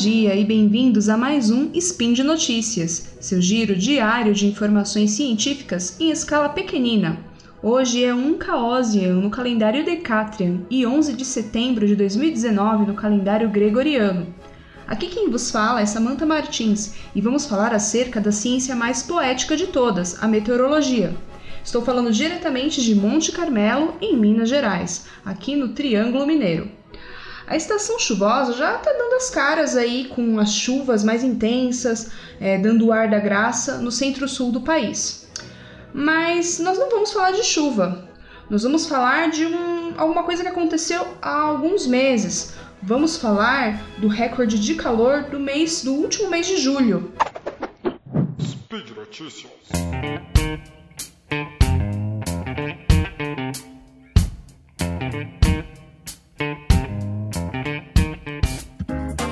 dia e bem-vindos a mais um Spin de Notícias, seu giro diário de informações científicas em escala pequenina. Hoje é 1 Caosian no calendário Decatrian e 11 de setembro de 2019 no calendário Gregoriano. Aqui quem vos fala é Samantha Martins e vamos falar acerca da ciência mais poética de todas, a meteorologia. Estou falando diretamente de Monte Carmelo, em Minas Gerais, aqui no Triângulo Mineiro. A estação chuvosa já está dando as caras aí com as chuvas mais intensas, é, dando o ar da graça no centro-sul do país. Mas nós não vamos falar de chuva. Nós vamos falar de um, alguma coisa que aconteceu há alguns meses. Vamos falar do recorde de calor do mês do último mês de julho. Speed Notícias.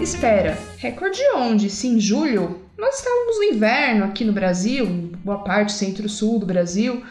Espera, recorde onde? Se em julho? Nós estávamos no inverno aqui no Brasil, boa parte centro-sul do Brasil.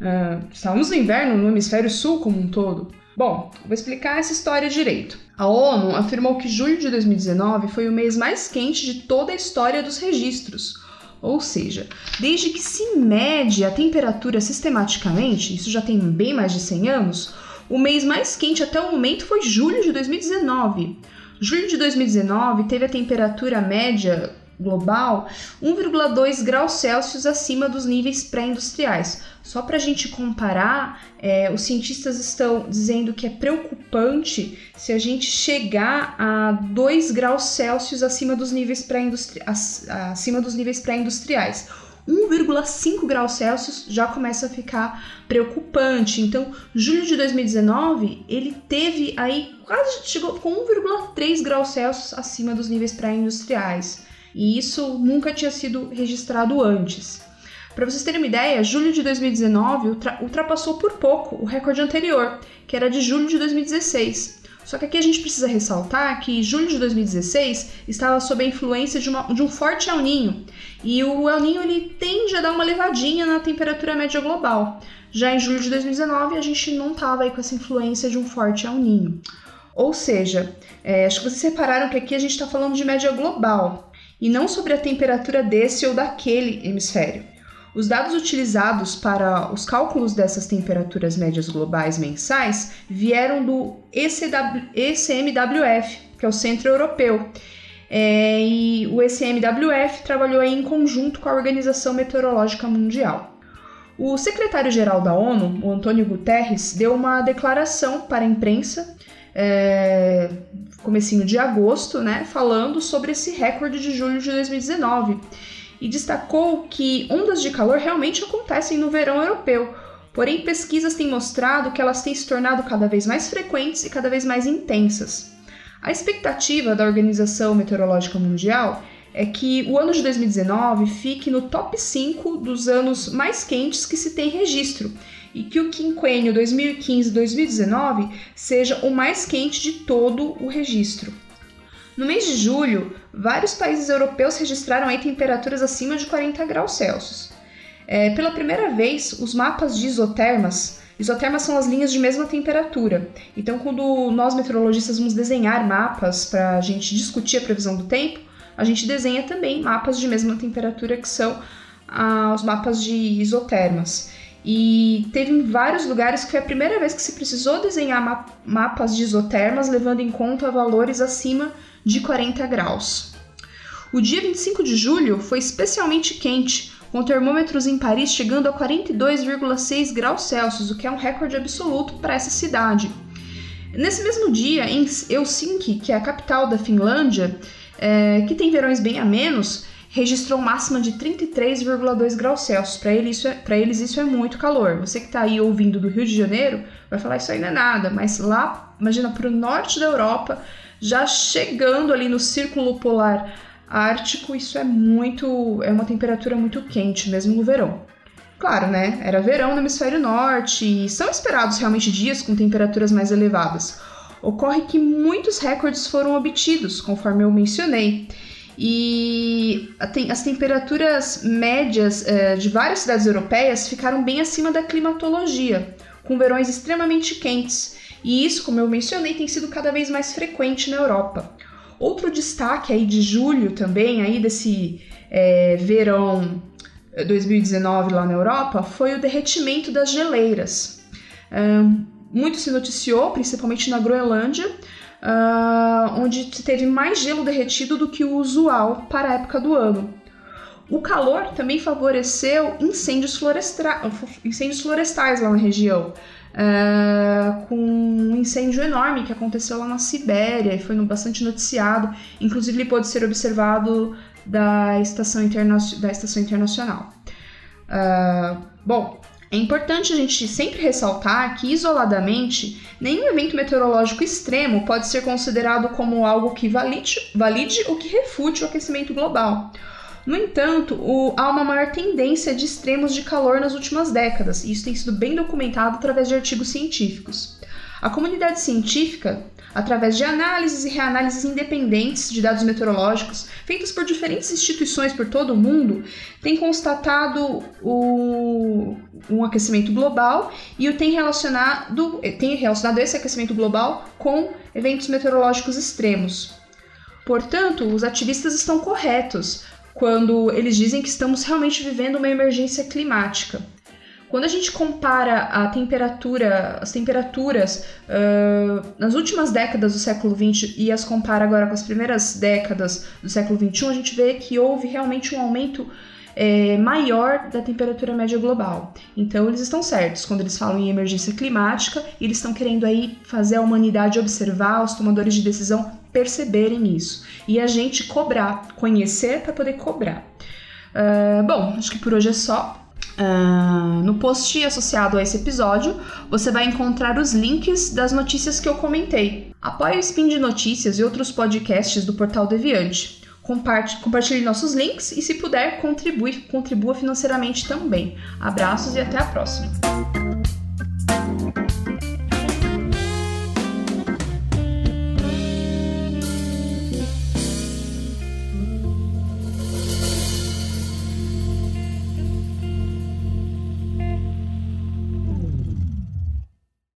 Uh, estávamos no inverno no hemisfério sul como um todo. Bom, vou explicar essa história direito. A ONU afirmou que julho de 2019 foi o mês mais quente de toda a história dos registros. Ou seja, desde que se mede a temperatura sistematicamente, isso já tem bem mais de 100 anos, o mês mais quente até o momento foi julho de 2019. Julho de 2019 teve a temperatura média global 1,2 graus Celsius acima dos níveis pré-industriais. Só para a gente comparar, é, os cientistas estão dizendo que é preocupante se a gente chegar a 2 graus Celsius acima dos níveis pré-industriais. Acima dos níveis pré-industriais. 1,5 graus Celsius já começa a ficar preocupante. Então, julho de 2019, ele teve aí quase chegou com 1,3 graus Celsius acima dos níveis pré-industriais. E isso nunca tinha sido registrado antes. Para vocês terem uma ideia, julho de 2019 ultrapassou por pouco o recorde anterior, que era de julho de 2016. Só que aqui a gente precisa ressaltar que julho de 2016 estava sob a influência de, uma, de um forte El Ninho, e o El Ninho ele tende a dar uma levadinha na temperatura média global. Já em julho de 2019 a gente não estava com essa influência de um forte El Ninho. Ou seja, é, acho que vocês separaram que aqui a gente está falando de média global e não sobre a temperatura desse ou daquele hemisfério. Os dados utilizados para os cálculos dessas temperaturas médias globais mensais vieram do ECMWF, que é o Centro Europeu. É, e o ECMWF trabalhou em conjunto com a Organização Meteorológica Mundial. O secretário-geral da ONU, o Antônio Guterres, deu uma declaração para a imprensa, é, comecinho de agosto, né, falando sobre esse recorde de julho de 2019 e destacou que ondas de calor realmente acontecem no verão europeu, porém pesquisas têm mostrado que elas têm se tornado cada vez mais frequentes e cada vez mais intensas. A expectativa da Organização Meteorológica Mundial é que o ano de 2019 fique no top 5 dos anos mais quentes que se tem registro e que o quinquênio 2015-2019 seja o mais quente de todo o registro. No mês de julho, vários países europeus registraram aí temperaturas acima de 40 graus Celsius. É, pela primeira vez, os mapas de isotermas Isotermas são as linhas de mesma temperatura. Então, quando nós meteorologistas vamos desenhar mapas para a gente discutir a previsão do tempo, a gente desenha também mapas de mesma temperatura que são ah, os mapas de isotermas. E teve em vários lugares que foi a primeira vez que se precisou desenhar ma mapas de isotermas levando em conta valores acima de 40 graus. O dia 25 de julho foi especialmente quente, com termômetros em Paris chegando a 42,6 graus Celsius, o que é um recorde absoluto para essa cidade. Nesse mesmo dia, em Helsinki, que é a capital da Finlândia, é, que tem verões bem a menos, registrou máxima de 33,2 graus Celsius. Para eles, é, eles isso é muito calor. Você que está aí ouvindo do Rio de Janeiro vai falar isso não é nada, mas lá, imagina, para o norte da Europa, já chegando ali no círculo polar ártico, isso é muito, é uma temperatura muito quente mesmo no verão. Claro, né? Era verão no hemisfério norte e são esperados realmente dias com temperaturas mais elevadas. Ocorre que muitos recordes foram obtidos, conforme eu mencionei. E as temperaturas médias eh, de várias cidades europeias ficaram bem acima da climatologia, com verões extremamente quentes e isso, como eu mencionei, tem sido cada vez mais frequente na Europa. Outro destaque aí de julho também, aí desse é, verão 2019 lá na Europa, foi o derretimento das geleiras. Um, muito se noticiou, principalmente na Groenlândia, uh, onde teve mais gelo derretido do que o usual para a época do ano. O calor também favoreceu incêndios, incêndios florestais lá na região, uh, com um incêndio enorme que aconteceu lá na Sibéria e foi bastante noticiado. Inclusive, ele pôde ser observado da Estação, Interna... da Estação Internacional. Uh, bom, é importante a gente sempre ressaltar que, isoladamente, nenhum evento meteorológico extremo pode ser considerado como algo que valide, valide ou que refute o aquecimento global. No entanto, o, há uma maior tendência de extremos de calor nas últimas décadas, e isso tem sido bem documentado através de artigos científicos. A comunidade científica através de análises e reanálises independentes de dados meteorológicos feitas por diferentes instituições por todo o mundo, tem constatado o, um aquecimento global e o tem relacionado, tem relacionado esse aquecimento global com eventos meteorológicos extremos. Portanto, os ativistas estão corretos quando eles dizem que estamos realmente vivendo uma emergência climática. Quando a gente compara a temperatura, as temperaturas uh, nas últimas décadas do século XX e as compara agora com as primeiras décadas do século XXI, a gente vê que houve realmente um aumento é, maior da temperatura média global. Então eles estão certos quando eles falam em emergência climática, eles estão querendo aí fazer a humanidade observar, os tomadores de decisão perceberem isso e a gente cobrar, conhecer para poder cobrar. Uh, bom, acho que por hoje é só. Uh, no post associado a esse episódio, você vai encontrar os links das notícias que eu comentei. Apoie o Spin de Notícias e outros podcasts do Portal Deviante. Compartilhe nossos links e, se puder, contribui, contribua financeiramente também. Abraços e até a próxima!